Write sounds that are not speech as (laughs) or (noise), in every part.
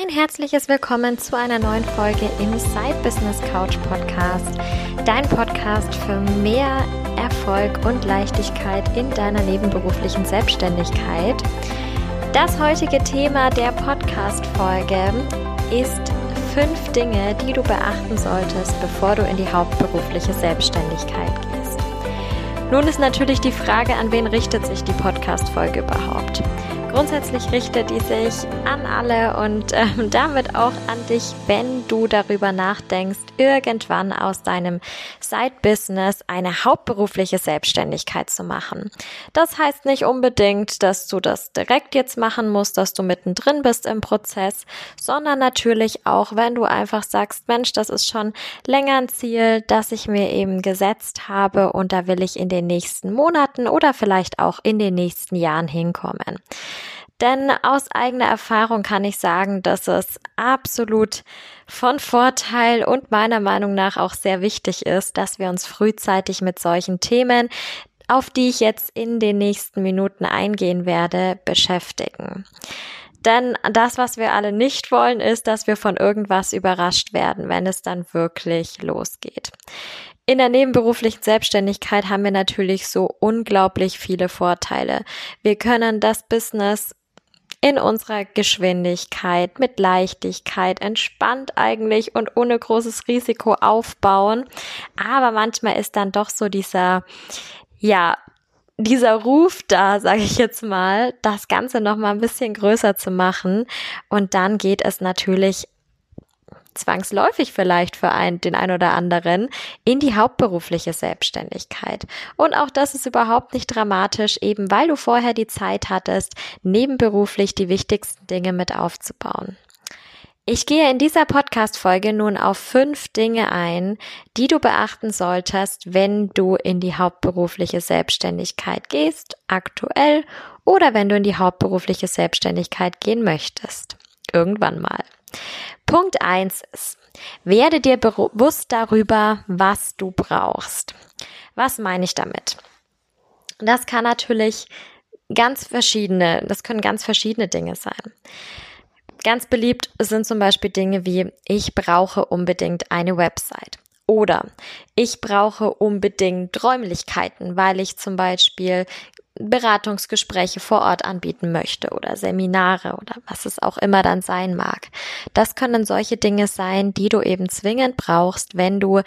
Ein herzliches Willkommen zu einer neuen Folge im Side Business Couch Podcast. Dein Podcast für mehr Erfolg und Leichtigkeit in deiner nebenberuflichen Selbstständigkeit. Das heutige Thema der Podcast-Folge ist fünf Dinge, die du beachten solltest, bevor du in die hauptberufliche Selbstständigkeit gehst. Nun ist natürlich die Frage, an wen richtet sich die Podcast-Folge überhaupt? Grundsätzlich richtet die sich an alle und ähm, (laughs) damit auch an dich, wenn du darüber nachdenkst, irgendwann aus deinem Side-Business eine hauptberufliche Selbstständigkeit zu machen. Das heißt nicht unbedingt, dass du das direkt jetzt machen musst, dass du mittendrin bist im Prozess, sondern natürlich auch, wenn du einfach sagst, Mensch, das ist schon länger ein Ziel, das ich mir eben gesetzt habe und da will ich in den nächsten Monaten oder vielleicht auch in den nächsten Jahren hinkommen. Denn aus eigener Erfahrung kann ich sagen, dass es absolut von Vorteil und meiner Meinung nach auch sehr wichtig ist, dass wir uns frühzeitig mit solchen Themen, auf die ich jetzt in den nächsten Minuten eingehen werde, beschäftigen. Denn das, was wir alle nicht wollen, ist, dass wir von irgendwas überrascht werden, wenn es dann wirklich losgeht. In der nebenberuflichen Selbstständigkeit haben wir natürlich so unglaublich viele Vorteile. Wir können das Business in unserer Geschwindigkeit, mit Leichtigkeit, entspannt eigentlich und ohne großes Risiko aufbauen. Aber manchmal ist dann doch so dieser, ja, dieser Ruf da, sage ich jetzt mal, das Ganze noch mal ein bisschen größer zu machen. Und dann geht es natürlich zwangsläufig vielleicht für einen, den ein oder anderen in die hauptberufliche Selbstständigkeit. Und auch das ist überhaupt nicht dramatisch, eben weil du vorher die Zeit hattest, nebenberuflich die wichtigsten Dinge mit aufzubauen. Ich gehe in dieser Podcast-Folge nun auf fünf Dinge ein, die du beachten solltest, wenn du in die hauptberufliche Selbstständigkeit gehst, aktuell oder wenn du in die hauptberufliche Selbstständigkeit gehen möchtest. Irgendwann mal. Punkt eins ist, werde dir bewusst darüber, was du brauchst. Was meine ich damit? Das kann natürlich ganz verschiedene, das können ganz verschiedene Dinge sein. Ganz beliebt sind zum Beispiel Dinge wie, ich brauche unbedingt eine Website. Oder ich brauche unbedingt Räumlichkeiten, weil ich zum Beispiel Beratungsgespräche vor Ort anbieten möchte oder Seminare oder was es auch immer dann sein mag. Das können solche Dinge sein, die du eben zwingend brauchst, wenn du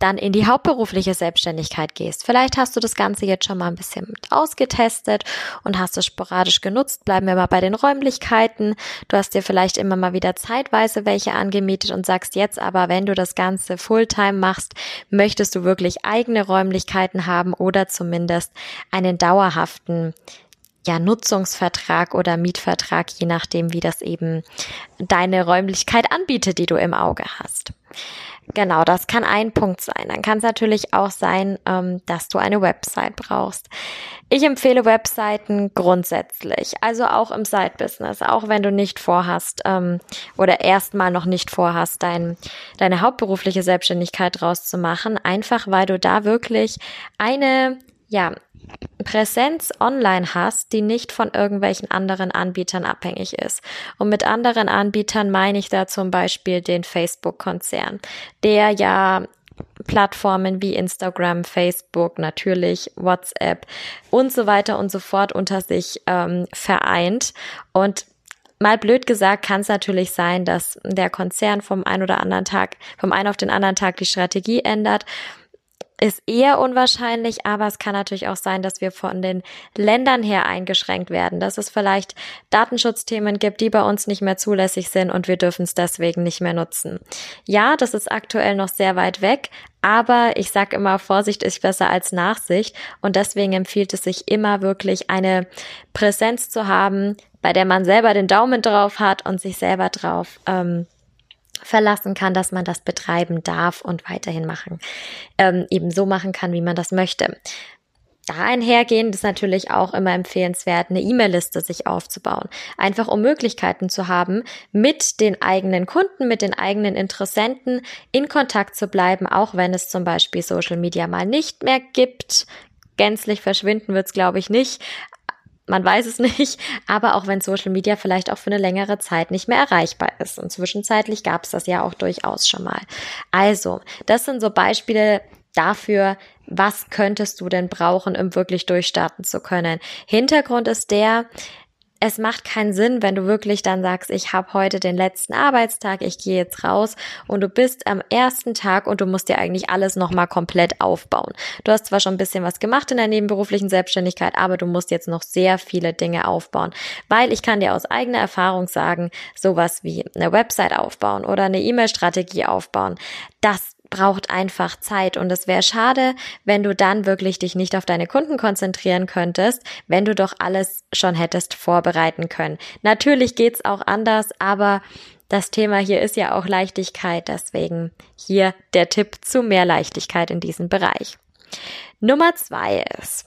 dann in die hauptberufliche Selbstständigkeit gehst. Vielleicht hast du das Ganze jetzt schon mal ein bisschen ausgetestet und hast es sporadisch genutzt. Bleiben wir mal bei den Räumlichkeiten. Du hast dir vielleicht immer mal wieder zeitweise welche angemietet und sagst jetzt aber, wenn du das Ganze Fulltime machst, möchtest du wirklich eigene Räumlichkeiten haben oder zumindest einen dauerhaften ja, Nutzungsvertrag oder Mietvertrag, je nachdem, wie das eben deine Räumlichkeit anbietet, die du im Auge hast. Genau, das kann ein Punkt sein. Dann kann es natürlich auch sein, ähm, dass du eine Website brauchst. Ich empfehle Webseiten grundsätzlich, also auch im Side-Business, auch wenn du nicht vorhast ähm, oder erstmal noch nicht vorhast, dein, deine hauptberufliche Selbstständigkeit draus zu machen, einfach weil du da wirklich eine ja, Präsenz online hast, die nicht von irgendwelchen anderen Anbietern abhängig ist. Und mit anderen Anbietern meine ich da zum Beispiel den Facebook-Konzern, der ja Plattformen wie Instagram, Facebook, natürlich WhatsApp und so weiter und so fort unter sich ähm, vereint. Und mal blöd gesagt kann es natürlich sein, dass der Konzern vom einen oder anderen Tag, vom einen auf den anderen Tag die Strategie ändert ist eher unwahrscheinlich, aber es kann natürlich auch sein, dass wir von den Ländern her eingeschränkt werden, dass es vielleicht Datenschutzthemen gibt, die bei uns nicht mehr zulässig sind und wir dürfen es deswegen nicht mehr nutzen. Ja, das ist aktuell noch sehr weit weg, aber ich sage immer, Vorsicht ist besser als Nachsicht und deswegen empfiehlt es sich immer wirklich eine Präsenz zu haben, bei der man selber den Daumen drauf hat und sich selber drauf ähm, verlassen kann, dass man das betreiben darf und weiterhin machen, ähm, eben so machen kann, wie man das möchte. Da einhergehend ist natürlich auch immer empfehlenswert, eine E-Mail-Liste sich aufzubauen. Einfach um Möglichkeiten zu haben, mit den eigenen Kunden, mit den eigenen Interessenten in Kontakt zu bleiben, auch wenn es zum Beispiel Social Media mal nicht mehr gibt. Gänzlich verschwinden wird es, glaube ich, nicht man weiß es (laughs) nicht, aber auch wenn Social Media vielleicht auch für eine längere Zeit nicht mehr erreichbar ist. Und zwischenzeitlich gab es das ja auch durchaus schon mal. Also, das sind so Beispiele dafür, was könntest du denn brauchen, um wirklich durchstarten zu können. Hintergrund ist der, es macht keinen Sinn, wenn du wirklich dann sagst, ich habe heute den letzten Arbeitstag, ich gehe jetzt raus und du bist am ersten Tag und du musst dir eigentlich alles nochmal komplett aufbauen. Du hast zwar schon ein bisschen was gemacht in der nebenberuflichen Selbstständigkeit, aber du musst jetzt noch sehr viele Dinge aufbauen, weil ich kann dir aus eigener Erfahrung sagen, sowas wie eine Website aufbauen oder eine E-Mail-Strategie aufbauen, das braucht einfach Zeit und es wäre schade, wenn du dann wirklich dich nicht auf deine Kunden konzentrieren könntest, wenn du doch alles schon hättest vorbereiten können. Natürlich geht's auch anders, aber das Thema hier ist ja auch Leichtigkeit, deswegen hier der Tipp zu mehr Leichtigkeit in diesem Bereich. Nummer zwei ist,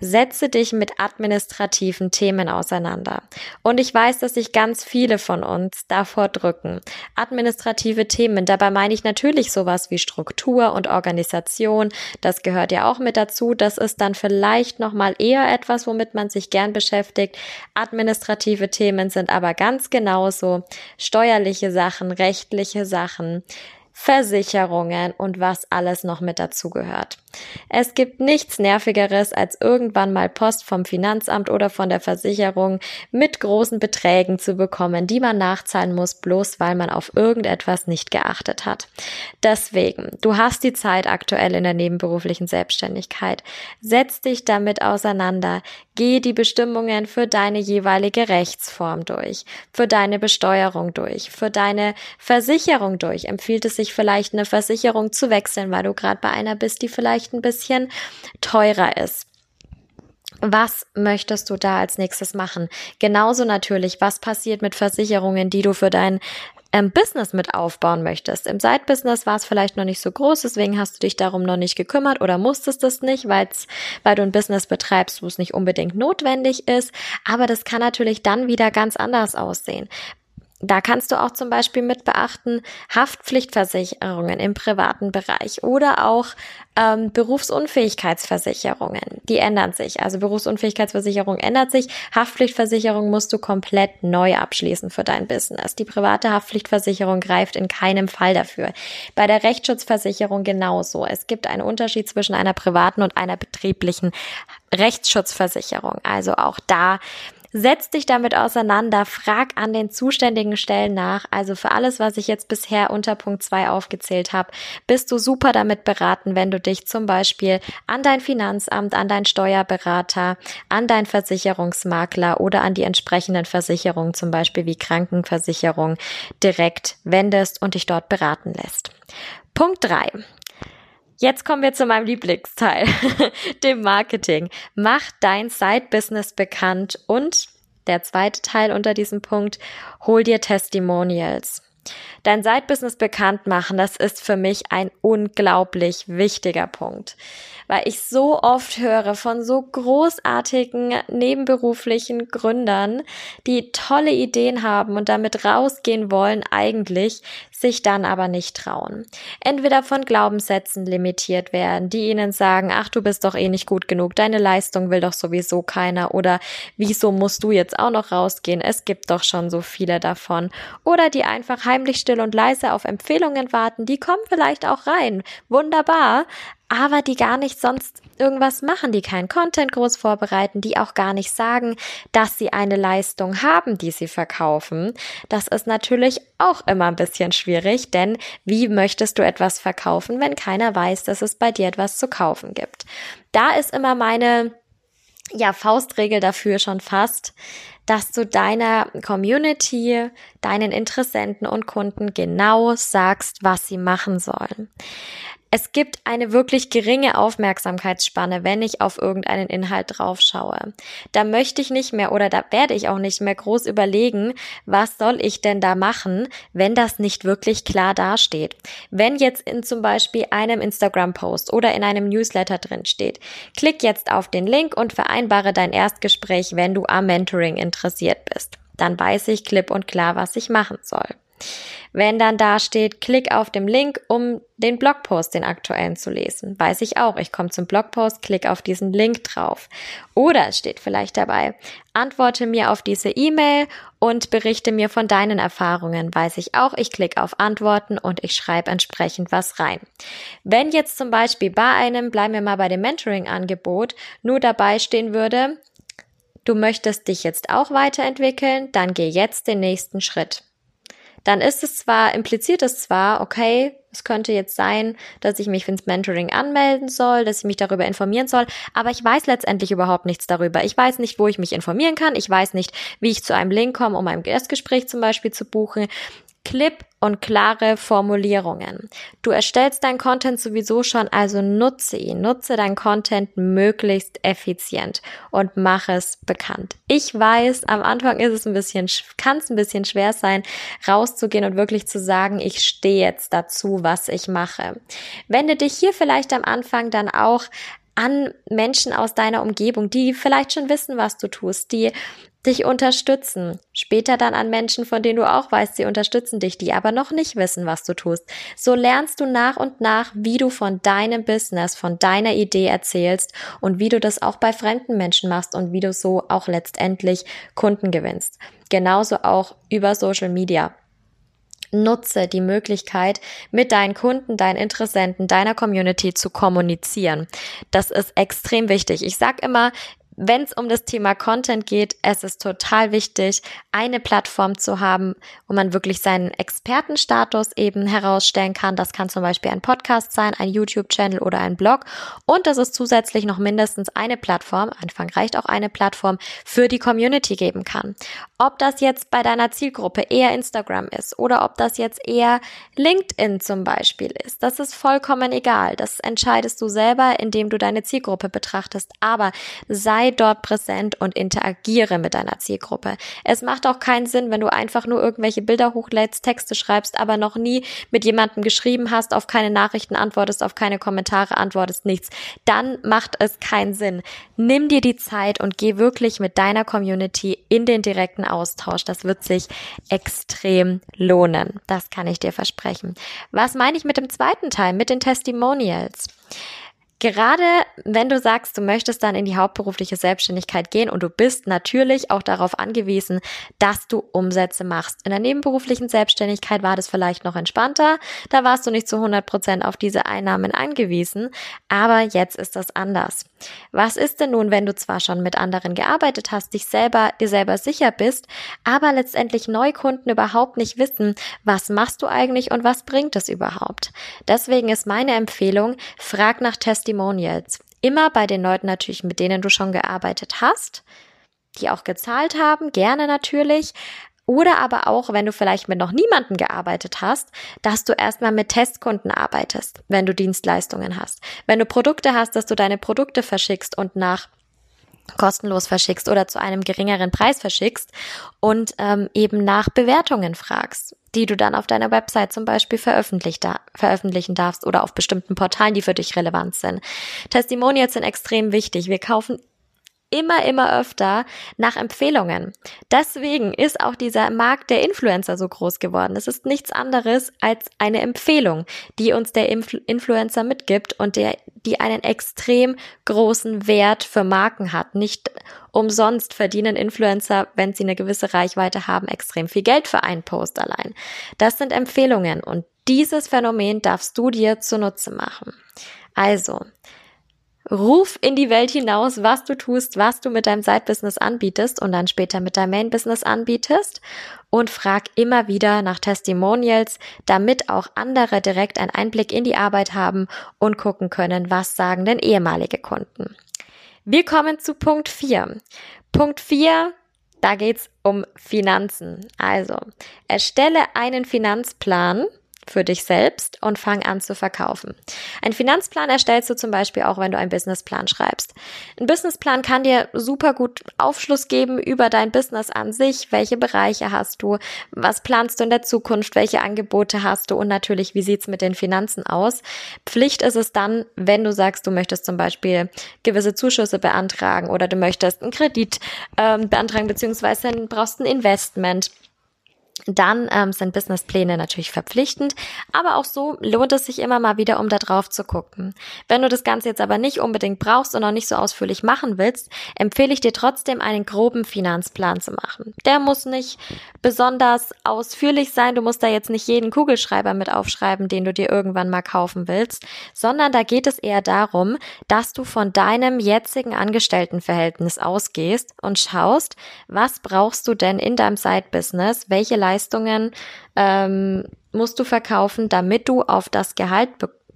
Setze dich mit administrativen Themen auseinander. Und ich weiß, dass sich ganz viele von uns davor drücken. Administrative Themen, dabei meine ich natürlich sowas wie Struktur und Organisation. Das gehört ja auch mit dazu. Das ist dann vielleicht nochmal eher etwas, womit man sich gern beschäftigt. Administrative Themen sind aber ganz genauso steuerliche Sachen, rechtliche Sachen, Versicherungen und was alles noch mit dazugehört. Es gibt nichts Nervigeres, als irgendwann mal Post vom Finanzamt oder von der Versicherung mit großen Beträgen zu bekommen, die man nachzahlen muss, bloß weil man auf irgendetwas nicht geachtet hat. Deswegen, du hast die Zeit aktuell in der nebenberuflichen Selbstständigkeit. Setz dich damit auseinander. Geh die Bestimmungen für deine jeweilige Rechtsform durch, für deine Besteuerung durch, für deine Versicherung durch. Empfiehlt es sich vielleicht eine Versicherung zu wechseln, weil du gerade bei einer bist, die vielleicht ein bisschen teurer ist. Was möchtest du da als nächstes machen? Genauso natürlich, was passiert mit Versicherungen, die du für dein ähm, Business mit aufbauen möchtest. Im Side-Business war es vielleicht noch nicht so groß, deswegen hast du dich darum noch nicht gekümmert oder musstest es nicht, weil's, weil du ein Business betreibst, wo es nicht unbedingt notwendig ist. Aber das kann natürlich dann wieder ganz anders aussehen. Da kannst du auch zum Beispiel mit beachten Haftpflichtversicherungen im privaten Bereich oder auch ähm, Berufsunfähigkeitsversicherungen. Die ändern sich. Also Berufsunfähigkeitsversicherung ändert sich. Haftpflichtversicherung musst du komplett neu abschließen für dein Business. Die private Haftpflichtversicherung greift in keinem Fall dafür. Bei der Rechtsschutzversicherung genauso. Es gibt einen Unterschied zwischen einer privaten und einer betrieblichen Rechtsschutzversicherung. Also auch da Setz dich damit auseinander, frag an den zuständigen Stellen nach. Also für alles, was ich jetzt bisher unter Punkt 2 aufgezählt habe, bist du super damit beraten, wenn du dich zum Beispiel an dein Finanzamt, an dein Steuerberater, an dein Versicherungsmakler oder an die entsprechenden Versicherungen, zum Beispiel wie Krankenversicherung, direkt wendest und dich dort beraten lässt. Punkt 3. Jetzt kommen wir zu meinem Lieblingsteil, (laughs) dem Marketing. Mach dein Side-Business bekannt und der zweite Teil unter diesem Punkt, hol dir Testimonials. Dein Side-Business bekannt machen, das ist für mich ein unglaublich wichtiger Punkt weil ich so oft höre von so großartigen nebenberuflichen Gründern, die tolle Ideen haben und damit rausgehen wollen eigentlich, sich dann aber nicht trauen. Entweder von Glaubenssätzen limitiert werden, die ihnen sagen, ach, du bist doch eh nicht gut genug, deine Leistung will doch sowieso keiner oder wieso musst du jetzt auch noch rausgehen, es gibt doch schon so viele davon. Oder die einfach heimlich still und leise auf Empfehlungen warten, die kommen vielleicht auch rein. Wunderbar, aber die gar nicht sonst irgendwas machen, die keinen Content groß vorbereiten, die auch gar nicht sagen, dass sie eine Leistung haben, die sie verkaufen. Das ist natürlich auch immer ein bisschen schwierig, denn wie möchtest du etwas verkaufen, wenn keiner weiß, dass es bei dir etwas zu kaufen gibt? Da ist immer meine ja, Faustregel dafür schon fast, dass du deiner Community, deinen Interessenten und Kunden genau sagst, was sie machen sollen. Es gibt eine wirklich geringe Aufmerksamkeitsspanne, wenn ich auf irgendeinen Inhalt drauf schaue. Da möchte ich nicht mehr oder da werde ich auch nicht mehr groß überlegen, was soll ich denn da machen, wenn das nicht wirklich klar dasteht. Wenn jetzt in zum Beispiel einem Instagram-Post oder in einem Newsletter drin steht, klick jetzt auf den Link und vereinbare dein Erstgespräch, wenn du am Mentoring interessiert bist. Dann weiß ich klipp und klar, was ich machen soll. Wenn dann da steht, klick auf den Link, um den Blogpost, den aktuellen zu lesen. Weiß ich auch. Ich komme zum Blogpost, klick auf diesen Link drauf. Oder es steht vielleicht dabei, antworte mir auf diese E-Mail und berichte mir von deinen Erfahrungen. Weiß ich auch. Ich klicke auf Antworten und ich schreibe entsprechend was rein. Wenn jetzt zum Beispiel bei einem, bleiben wir mal bei dem Mentoring-Angebot, nur dabei stehen würde, du möchtest dich jetzt auch weiterentwickeln, dann geh jetzt den nächsten Schritt dann ist es zwar, impliziert es zwar, okay, es könnte jetzt sein, dass ich mich fürs Mentoring anmelden soll, dass ich mich darüber informieren soll, aber ich weiß letztendlich überhaupt nichts darüber. Ich weiß nicht, wo ich mich informieren kann. Ich weiß nicht, wie ich zu einem Link komme, um ein Erstgespräch zum Beispiel zu buchen. Clip und klare Formulierungen. Du erstellst dein Content sowieso schon, also nutze ihn. Nutze dein Content möglichst effizient und mach es bekannt. Ich weiß, am Anfang ist es ein bisschen, kann es ein bisschen schwer sein, rauszugehen und wirklich zu sagen, ich stehe jetzt dazu, was ich mache. Wende dich hier vielleicht am Anfang dann auch an Menschen aus deiner Umgebung, die vielleicht schon wissen, was du tust, die dich unterstützen. Später dann an Menschen, von denen du auch weißt, sie unterstützen dich, die aber noch nicht wissen, was du tust. So lernst du nach und nach, wie du von deinem Business, von deiner Idee erzählst und wie du das auch bei fremden Menschen machst und wie du so auch letztendlich Kunden gewinnst. Genauso auch über Social Media. Nutze die Möglichkeit, mit deinen Kunden, deinen Interessenten, deiner Community zu kommunizieren. Das ist extrem wichtig. Ich sag immer, wenn es um das Thema Content geht, es ist total wichtig, eine Plattform zu haben, wo man wirklich seinen Expertenstatus eben herausstellen kann. Das kann zum Beispiel ein Podcast sein, ein YouTube-Channel oder ein Blog. Und dass es zusätzlich noch mindestens eine Plattform, Anfang reicht auch eine Plattform, für die Community geben kann. Ob das jetzt bei deiner Zielgruppe eher Instagram ist oder ob das jetzt eher LinkedIn zum Beispiel ist, das ist vollkommen egal. Das entscheidest du selber, indem du deine Zielgruppe betrachtest. Aber sei sei dort präsent und interagiere mit deiner Zielgruppe. Es macht auch keinen Sinn, wenn du einfach nur irgendwelche Bilder hochlädst, Texte schreibst, aber noch nie mit jemandem geschrieben hast, auf keine Nachrichten antwortest, auf keine Kommentare antwortest, nichts. Dann macht es keinen Sinn. Nimm dir die Zeit und geh wirklich mit deiner Community in den direkten Austausch. Das wird sich extrem lohnen. Das kann ich dir versprechen. Was meine ich mit dem zweiten Teil, mit den Testimonials? Gerade wenn du sagst, du möchtest dann in die hauptberufliche Selbstständigkeit gehen und du bist natürlich auch darauf angewiesen, dass du Umsätze machst. In der nebenberuflichen Selbstständigkeit war das vielleicht noch entspannter. Da warst du nicht zu 100 Prozent auf diese Einnahmen angewiesen. Aber jetzt ist das anders. Was ist denn nun, wenn du zwar schon mit anderen gearbeitet hast, dich selber, dir selber sicher bist, aber letztendlich Neukunden überhaupt nicht wissen, was machst du eigentlich und was bringt es überhaupt? Deswegen ist meine Empfehlung, frag nach Testimonials Testimonials. Immer bei den Leuten natürlich, mit denen du schon gearbeitet hast, die auch gezahlt haben, gerne natürlich. Oder aber auch, wenn du vielleicht mit noch niemanden gearbeitet hast, dass du erstmal mit Testkunden arbeitest, wenn du Dienstleistungen hast. Wenn du Produkte hast, dass du deine Produkte verschickst und nach kostenlos verschickst oder zu einem geringeren Preis verschickst und ähm, eben nach Bewertungen fragst die du dann auf deiner Website zum Beispiel veröffentlichen darfst oder auf bestimmten Portalen, die für dich relevant sind. Testimonials sind extrem wichtig. Wir kaufen immer, immer öfter nach Empfehlungen. Deswegen ist auch dieser Markt der Influencer so groß geworden. Es ist nichts anderes als eine Empfehlung, die uns der Influ Influencer mitgibt und der, die einen extrem großen Wert für Marken hat. Nicht umsonst verdienen Influencer, wenn sie eine gewisse Reichweite haben, extrem viel Geld für einen Post allein. Das sind Empfehlungen und dieses Phänomen darfst du dir zunutze machen. Also, Ruf in die Welt hinaus, was du tust, was du mit deinem Side-Business anbietest und dann später mit deinem Main-Business anbietest und frag immer wieder nach Testimonials, damit auch andere direkt einen Einblick in die Arbeit haben und gucken können, was sagen denn ehemalige Kunden. Wir kommen zu Punkt 4. Punkt 4, da geht's um Finanzen. Also, erstelle einen Finanzplan für dich selbst und fang an zu verkaufen. Ein Finanzplan erstellst du zum Beispiel auch, wenn du einen Businessplan schreibst. Ein Businessplan kann dir super gut Aufschluss geben über dein Business an sich. Welche Bereiche hast du? Was planst du in der Zukunft? Welche Angebote hast du? Und natürlich, wie sieht's mit den Finanzen aus? Pflicht ist es dann, wenn du sagst, du möchtest zum Beispiel gewisse Zuschüsse beantragen oder du möchtest einen Kredit ähm, beantragen, beziehungsweise brauchst ein Investment dann ähm, sind Businesspläne natürlich verpflichtend, aber auch so lohnt es sich immer mal wieder, um da drauf zu gucken. Wenn du das Ganze jetzt aber nicht unbedingt brauchst und noch nicht so ausführlich machen willst, empfehle ich dir trotzdem einen groben Finanzplan zu machen. Der muss nicht besonders ausführlich sein, du musst da jetzt nicht jeden Kugelschreiber mit aufschreiben, den du dir irgendwann mal kaufen willst, sondern da geht es eher darum, dass du von deinem jetzigen Angestelltenverhältnis ausgehst und schaust, was brauchst du denn in deinem Side-Business, welche Leistungen ähm, musst du verkaufen, damit du auf das Gehalt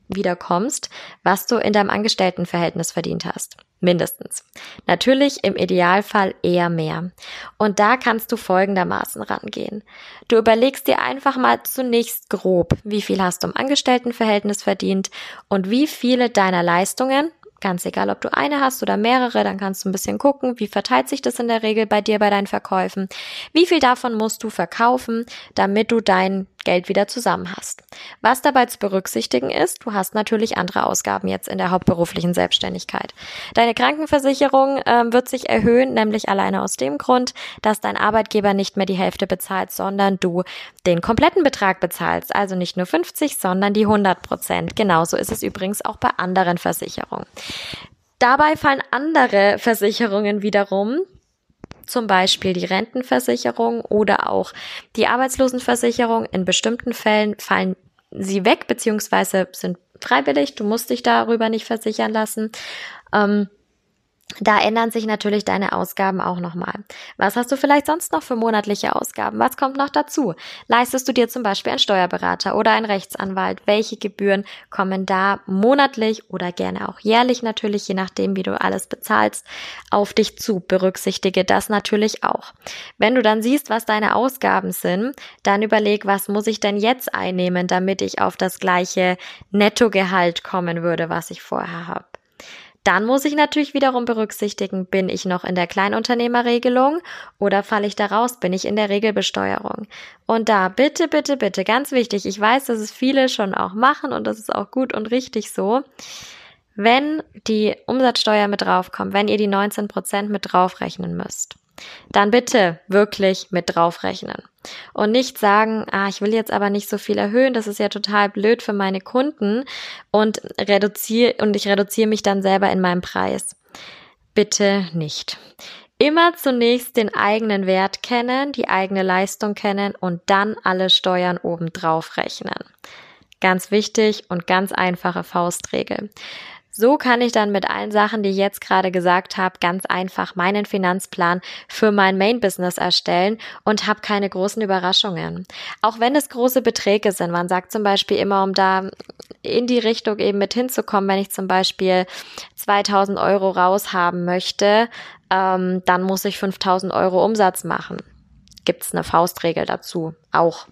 wiederkommst, was du in deinem Angestelltenverhältnis verdient hast. Mindestens. Natürlich im Idealfall eher mehr. Und da kannst du folgendermaßen rangehen. Du überlegst dir einfach mal zunächst grob, wie viel hast du im Angestelltenverhältnis verdient und wie viele deiner Leistungen, Ganz egal, ob du eine hast oder mehrere, dann kannst du ein bisschen gucken, wie verteilt sich das in der Regel bei dir bei deinen Verkäufen. Wie viel davon musst du verkaufen, damit du dein Geld wieder zusammen hast. Was dabei zu berücksichtigen ist, du hast natürlich andere Ausgaben jetzt in der hauptberuflichen Selbstständigkeit. Deine Krankenversicherung äh, wird sich erhöhen, nämlich alleine aus dem Grund, dass dein Arbeitgeber nicht mehr die Hälfte bezahlt, sondern du den kompletten Betrag bezahlst. Also nicht nur 50, sondern die 100 Prozent. Genauso ist es übrigens auch bei anderen Versicherungen. Dabei fallen andere Versicherungen wiederum, zum Beispiel die Rentenversicherung oder auch die Arbeitslosenversicherung. In bestimmten Fällen fallen sie weg, beziehungsweise sind freiwillig. Du musst dich darüber nicht versichern lassen. Ähm, da ändern sich natürlich deine Ausgaben auch nochmal. Was hast du vielleicht sonst noch für monatliche Ausgaben? Was kommt noch dazu? Leistest du dir zum Beispiel einen Steuerberater oder einen Rechtsanwalt? Welche Gebühren kommen da monatlich oder gerne auch jährlich natürlich, je nachdem, wie du alles bezahlst, auf dich zu? Berücksichtige das natürlich auch. Wenn du dann siehst, was deine Ausgaben sind, dann überleg, was muss ich denn jetzt einnehmen, damit ich auf das gleiche Nettogehalt kommen würde, was ich vorher habe. Dann muss ich natürlich wiederum berücksichtigen, bin ich noch in der Kleinunternehmerregelung oder falle ich da raus, bin ich in der Regelbesteuerung. Und da bitte, bitte, bitte, ganz wichtig, ich weiß, dass es viele schon auch machen und das ist auch gut und richtig so. Wenn die Umsatzsteuer mit draufkommt, wenn ihr die 19 Prozent mit draufrechnen müsst, dann bitte wirklich mit draufrechnen. Und nicht sagen, ah, ich will jetzt aber nicht so viel erhöhen, das ist ja total blöd für meine Kunden und reduziere, und ich reduziere mich dann selber in meinem Preis. Bitte nicht. Immer zunächst den eigenen Wert kennen, die eigene Leistung kennen und dann alle Steuern obendrauf rechnen. Ganz wichtig und ganz einfache Faustregel. So kann ich dann mit allen Sachen, die ich jetzt gerade gesagt habe, ganz einfach meinen Finanzplan für mein Main-Business erstellen und habe keine großen Überraschungen. Auch wenn es große Beträge sind. Man sagt zum Beispiel immer, um da in die Richtung eben mit hinzukommen, wenn ich zum Beispiel 2000 Euro raushaben möchte, ähm, dann muss ich 5000 Euro Umsatz machen gibt es eine Faustregel dazu auch.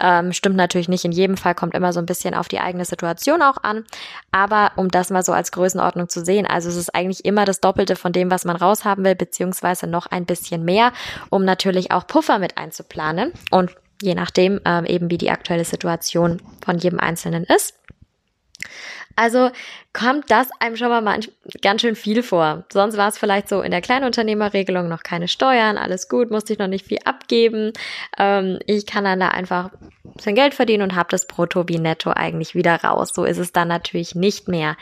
Ähm, stimmt natürlich nicht in jedem Fall, kommt immer so ein bisschen auf die eigene Situation auch an. Aber um das mal so als Größenordnung zu sehen, also es ist eigentlich immer das Doppelte von dem, was man raushaben will, beziehungsweise noch ein bisschen mehr, um natürlich auch Puffer mit einzuplanen und je nachdem ähm, eben wie die aktuelle Situation von jedem Einzelnen ist. Also kommt das einem schon mal ganz schön viel vor. Sonst war es vielleicht so in der Kleinunternehmerregelung noch keine Steuern, alles gut, musste ich noch nicht viel abgeben. Ähm, ich kann dann da einfach sein Geld verdienen und habe das Brutto wie Netto eigentlich wieder raus. So ist es dann natürlich nicht mehr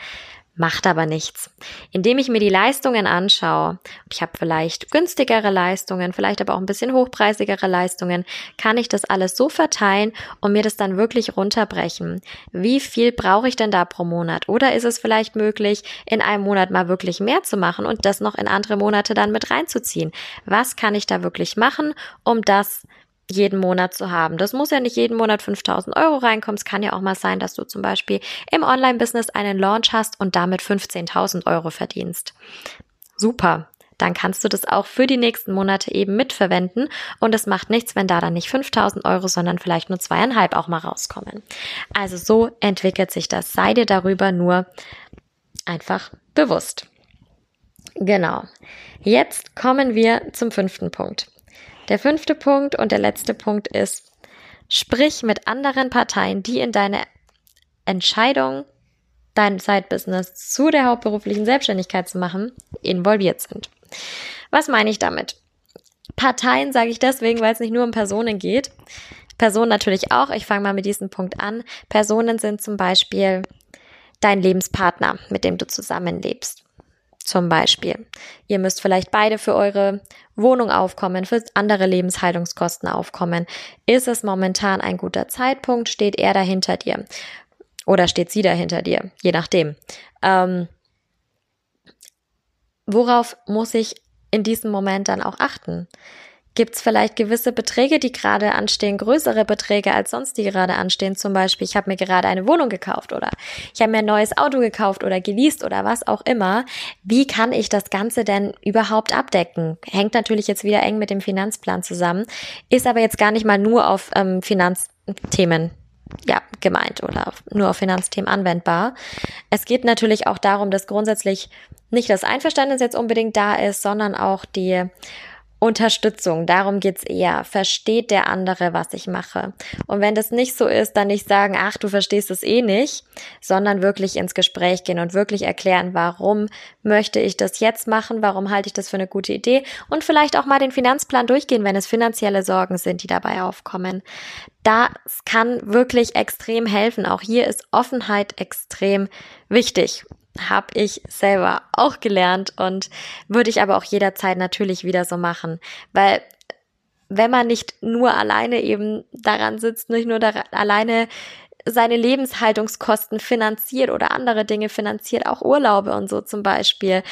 macht aber nichts. Indem ich mir die Leistungen anschaue, ich habe vielleicht günstigere Leistungen, vielleicht aber auch ein bisschen hochpreisigere Leistungen, kann ich das alles so verteilen und mir das dann wirklich runterbrechen. Wie viel brauche ich denn da pro Monat? Oder ist es vielleicht möglich, in einem Monat mal wirklich mehr zu machen und das noch in andere Monate dann mit reinzuziehen? Was kann ich da wirklich machen, um das jeden Monat zu haben. Das muss ja nicht jeden Monat 5000 Euro reinkommen. Es kann ja auch mal sein, dass du zum Beispiel im Online-Business einen Launch hast und damit 15.000 Euro verdienst. Super. Dann kannst du das auch für die nächsten Monate eben mitverwenden und es macht nichts, wenn da dann nicht 5000 Euro, sondern vielleicht nur zweieinhalb auch mal rauskommen. Also so entwickelt sich das. Sei dir darüber nur einfach bewusst. Genau. Jetzt kommen wir zum fünften Punkt. Der fünfte Punkt und der letzte Punkt ist, sprich mit anderen Parteien, die in deine Entscheidung, dein Side-Business zu der hauptberuflichen Selbstständigkeit zu machen, involviert sind. Was meine ich damit? Parteien sage ich deswegen, weil es nicht nur um Personen geht. Personen natürlich auch. Ich fange mal mit diesem Punkt an. Personen sind zum Beispiel dein Lebenspartner, mit dem du zusammenlebst. Zum Beispiel. Ihr müsst vielleicht beide für eure Wohnung aufkommen, für andere Lebenshaltungskosten aufkommen. Ist es momentan ein guter Zeitpunkt? Steht er dahinter dir? Oder steht sie dahinter dir? Je nachdem. Ähm, worauf muss ich in diesem Moment dann auch achten? Gibt es vielleicht gewisse Beträge, die gerade anstehen, größere Beträge als sonst, die gerade anstehen? Zum Beispiel, ich habe mir gerade eine Wohnung gekauft oder ich habe mir ein neues Auto gekauft oder geleast oder was auch immer. Wie kann ich das Ganze denn überhaupt abdecken? Hängt natürlich jetzt wieder eng mit dem Finanzplan zusammen, ist aber jetzt gar nicht mal nur auf ähm, Finanzthemen ja, gemeint oder nur auf Finanzthemen anwendbar. Es geht natürlich auch darum, dass grundsätzlich nicht das Einverständnis jetzt unbedingt da ist, sondern auch die Unterstützung, darum geht's eher. Versteht der andere, was ich mache? Und wenn das nicht so ist, dann nicht sagen, ach, du verstehst es eh nicht, sondern wirklich ins Gespräch gehen und wirklich erklären, warum möchte ich das jetzt machen, warum halte ich das für eine gute Idee und vielleicht auch mal den Finanzplan durchgehen, wenn es finanzielle Sorgen sind, die dabei aufkommen. Das kann wirklich extrem helfen. Auch hier ist Offenheit extrem wichtig habe ich selber auch gelernt und würde ich aber auch jederzeit natürlich wieder so machen, weil wenn man nicht nur alleine eben daran sitzt, nicht nur daran, alleine seine Lebenshaltungskosten finanziert oder andere Dinge finanziert, auch Urlaube und so zum Beispiel,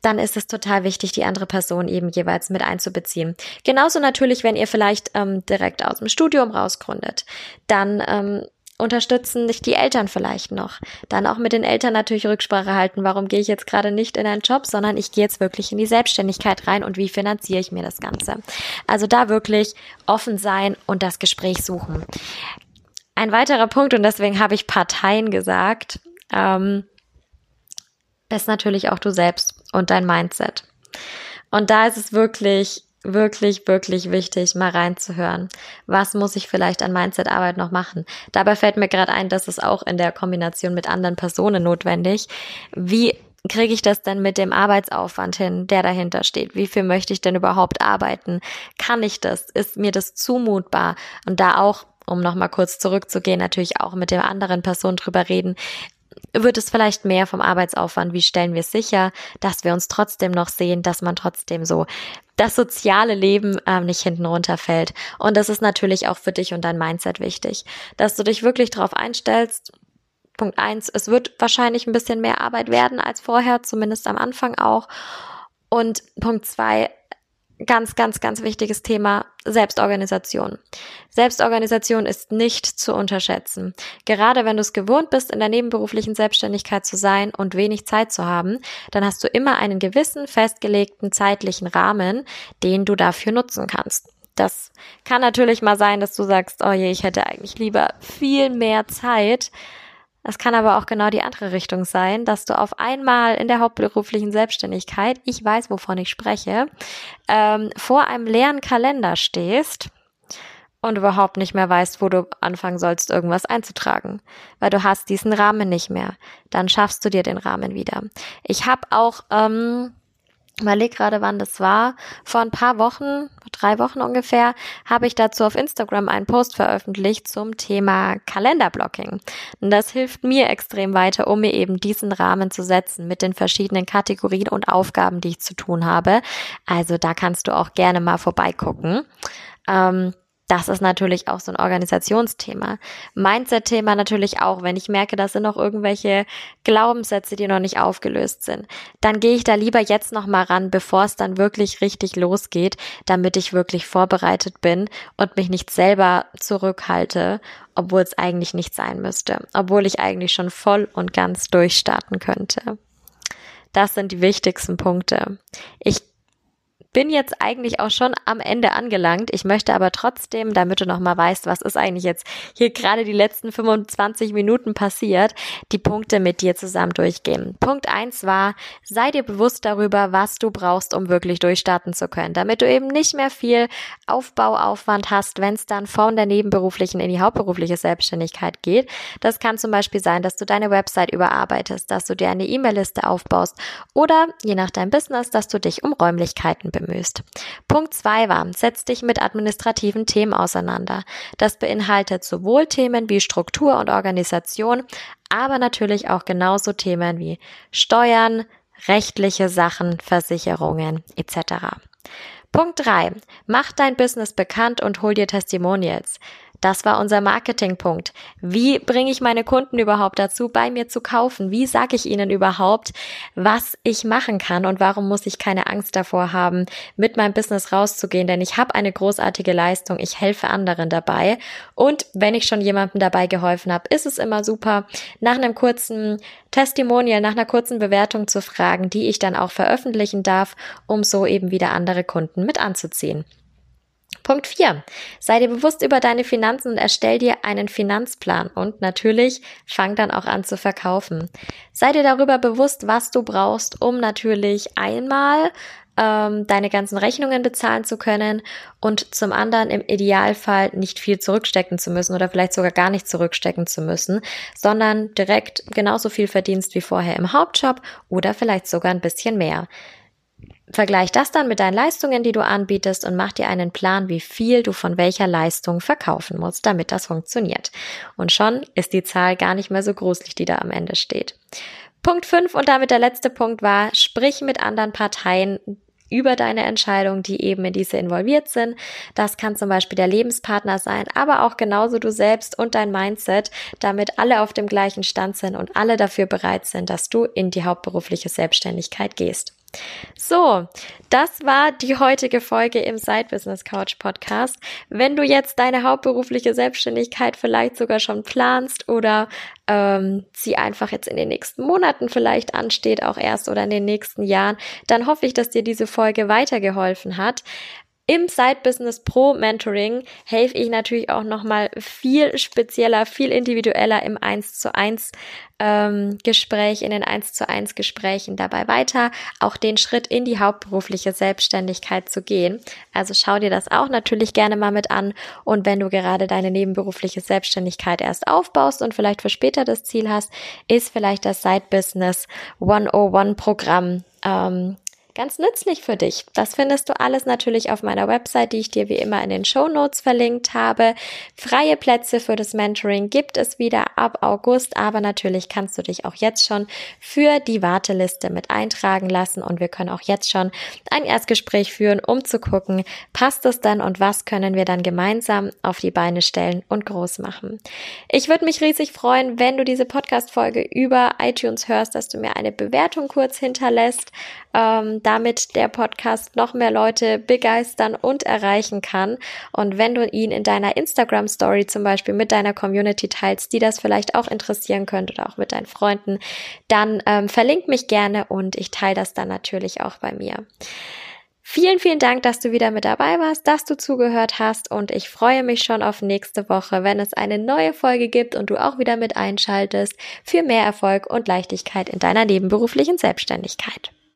dann ist es total wichtig, die andere Person eben jeweils mit einzubeziehen. Genauso natürlich, wenn ihr vielleicht ähm, direkt aus dem Studium rausgründet, dann ähm, unterstützen nicht die Eltern vielleicht noch. Dann auch mit den Eltern natürlich Rücksprache halten. Warum gehe ich jetzt gerade nicht in einen Job, sondern ich gehe jetzt wirklich in die Selbstständigkeit rein und wie finanziere ich mir das Ganze? Also da wirklich offen sein und das Gespräch suchen. Ein weiterer Punkt, und deswegen habe ich Parteien gesagt, ähm, ist natürlich auch du selbst und dein Mindset. Und da ist es wirklich wirklich, wirklich wichtig, mal reinzuhören. Was muss ich vielleicht an Mindset-Arbeit noch machen? Dabei fällt mir gerade ein, dass es auch in der Kombination mit anderen Personen notwendig. Wie kriege ich das denn mit dem Arbeitsaufwand hin, der dahinter steht? Wie viel möchte ich denn überhaupt arbeiten? Kann ich das? Ist mir das zumutbar? Und da auch um nochmal kurz zurückzugehen, natürlich auch mit der anderen Person drüber reden wird es vielleicht mehr vom Arbeitsaufwand? Wie stellen wir sicher, dass wir uns trotzdem noch sehen, dass man trotzdem so das soziale Leben ähm, nicht hinten runterfällt? Und das ist natürlich auch für dich und dein Mindset wichtig, dass du dich wirklich darauf einstellst. Punkt eins, es wird wahrscheinlich ein bisschen mehr Arbeit werden als vorher, zumindest am Anfang auch. Und Punkt zwei, ganz, ganz, ganz wichtiges Thema Selbstorganisation. Selbstorganisation ist nicht zu unterschätzen. Gerade wenn du es gewohnt bist, in der nebenberuflichen Selbstständigkeit zu sein und wenig Zeit zu haben, dann hast du immer einen gewissen festgelegten zeitlichen Rahmen, den du dafür nutzen kannst. Das kann natürlich mal sein, dass du sagst, oh je, ich hätte eigentlich lieber viel mehr Zeit. Es kann aber auch genau die andere Richtung sein, dass du auf einmal in der hauptberuflichen Selbstständigkeit, ich weiß, wovon ich spreche, ähm, vor einem leeren Kalender stehst und überhaupt nicht mehr weißt, wo du anfangen sollst, irgendwas einzutragen, weil du hast diesen Rahmen nicht mehr. Dann schaffst du dir den Rahmen wieder. Ich habe auch ähm, überleg gerade, wann das war. Vor ein paar Wochen, drei Wochen ungefähr, habe ich dazu auf Instagram einen Post veröffentlicht zum Thema Kalenderblocking. Und das hilft mir extrem weiter, um mir eben diesen Rahmen zu setzen mit den verschiedenen Kategorien und Aufgaben, die ich zu tun habe. Also da kannst du auch gerne mal vorbeigucken. Ähm, das ist natürlich auch so ein Organisationsthema. Mindset-Thema natürlich auch. Wenn ich merke, das sind noch irgendwelche Glaubenssätze, die noch nicht aufgelöst sind, dann gehe ich da lieber jetzt noch mal ran, bevor es dann wirklich richtig losgeht, damit ich wirklich vorbereitet bin und mich nicht selber zurückhalte, obwohl es eigentlich nicht sein müsste, obwohl ich eigentlich schon voll und ganz durchstarten könnte. Das sind die wichtigsten Punkte. Ich bin jetzt eigentlich auch schon am Ende angelangt. Ich möchte aber trotzdem, damit du nochmal weißt, was ist eigentlich jetzt hier gerade die letzten 25 Minuten passiert, die Punkte mit dir zusammen durchgehen. Punkt eins war, sei dir bewusst darüber, was du brauchst, um wirklich durchstarten zu können, damit du eben nicht mehr viel Aufbauaufwand hast, wenn es dann von der nebenberuflichen in die hauptberufliche Selbstständigkeit geht. Das kann zum Beispiel sein, dass du deine Website überarbeitest, dass du dir eine E-Mail-Liste aufbaust oder je nach deinem Business, dass du dich um Räumlichkeiten bemühst bemühst. Punkt zwei war, setz dich mit administrativen Themen auseinander. Das beinhaltet sowohl Themen wie Struktur und Organisation, aber natürlich auch genauso Themen wie Steuern, rechtliche Sachen, Versicherungen etc. Punkt drei: Mach dein Business bekannt und hol dir Testimonials. Das war unser Marketingpunkt. Wie bringe ich meine Kunden überhaupt dazu, bei mir zu kaufen? Wie sage ich ihnen überhaupt, was ich machen kann und warum muss ich keine Angst davor haben, mit meinem Business rauszugehen? Denn ich habe eine großartige Leistung, ich helfe anderen dabei. Und wenn ich schon jemandem dabei geholfen habe, ist es immer super, nach einem kurzen Testimonial, nach einer kurzen Bewertung zu fragen, die ich dann auch veröffentlichen darf, um so eben wieder andere Kunden mit anzuziehen. Punkt 4. Sei dir bewusst über deine Finanzen und erstell dir einen Finanzplan und natürlich fang dann auch an zu verkaufen. Sei dir darüber bewusst, was du brauchst, um natürlich einmal ähm, deine ganzen Rechnungen bezahlen zu können und zum anderen im Idealfall nicht viel zurückstecken zu müssen oder vielleicht sogar gar nicht zurückstecken zu müssen, sondern direkt genauso viel verdienst wie vorher im Hauptjob oder vielleicht sogar ein bisschen mehr. Vergleich das dann mit deinen Leistungen, die du anbietest und mach dir einen Plan, wie viel du von welcher Leistung verkaufen musst, damit das funktioniert. Und schon ist die Zahl gar nicht mehr so gruselig, die da am Ende steht. Punkt 5 und damit der letzte Punkt war, sprich mit anderen Parteien über deine Entscheidung, die eben in diese involviert sind. Das kann zum Beispiel der Lebenspartner sein, aber auch genauso du selbst und dein Mindset, damit alle auf dem gleichen Stand sind und alle dafür bereit sind, dass du in die hauptberufliche Selbstständigkeit gehst. So, das war die heutige Folge im Side Business Couch Podcast. Wenn du jetzt deine hauptberufliche Selbstständigkeit vielleicht sogar schon planst oder ähm, sie einfach jetzt in den nächsten Monaten vielleicht ansteht, auch erst oder in den nächsten Jahren, dann hoffe ich, dass dir diese Folge weitergeholfen hat. Im Side Business Pro Mentoring helfe ich natürlich auch nochmal viel spezieller, viel individueller im 1 zu 1 ähm, Gespräch, in den 1 zu 1 Gesprächen dabei weiter, auch den Schritt in die hauptberufliche Selbstständigkeit zu gehen. Also schau dir das auch natürlich gerne mal mit an. Und wenn du gerade deine nebenberufliche Selbstständigkeit erst aufbaust und vielleicht für später das Ziel hast, ist vielleicht das Side Business 101 Programm ähm, ganz nützlich für dich. Das findest du alles natürlich auf meiner Website, die ich dir wie immer in den Show Notes verlinkt habe. Freie Plätze für das Mentoring gibt es wieder ab August, aber natürlich kannst du dich auch jetzt schon für die Warteliste mit eintragen lassen und wir können auch jetzt schon ein Erstgespräch führen, um zu gucken, passt es dann und was können wir dann gemeinsam auf die Beine stellen und groß machen. Ich würde mich riesig freuen, wenn du diese Podcast-Folge über iTunes hörst, dass du mir eine Bewertung kurz hinterlässt ähm, damit der Podcast noch mehr Leute begeistern und erreichen kann. Und wenn du ihn in deiner Instagram Story zum Beispiel mit deiner Community teilst, die das vielleicht auch interessieren könnte oder auch mit deinen Freunden, dann ähm, verlink mich gerne und ich teile das dann natürlich auch bei mir. Vielen, vielen Dank, dass du wieder mit dabei warst, dass du zugehört hast und ich freue mich schon auf nächste Woche, wenn es eine neue Folge gibt und du auch wieder mit einschaltest für mehr Erfolg und Leichtigkeit in deiner nebenberuflichen Selbstständigkeit.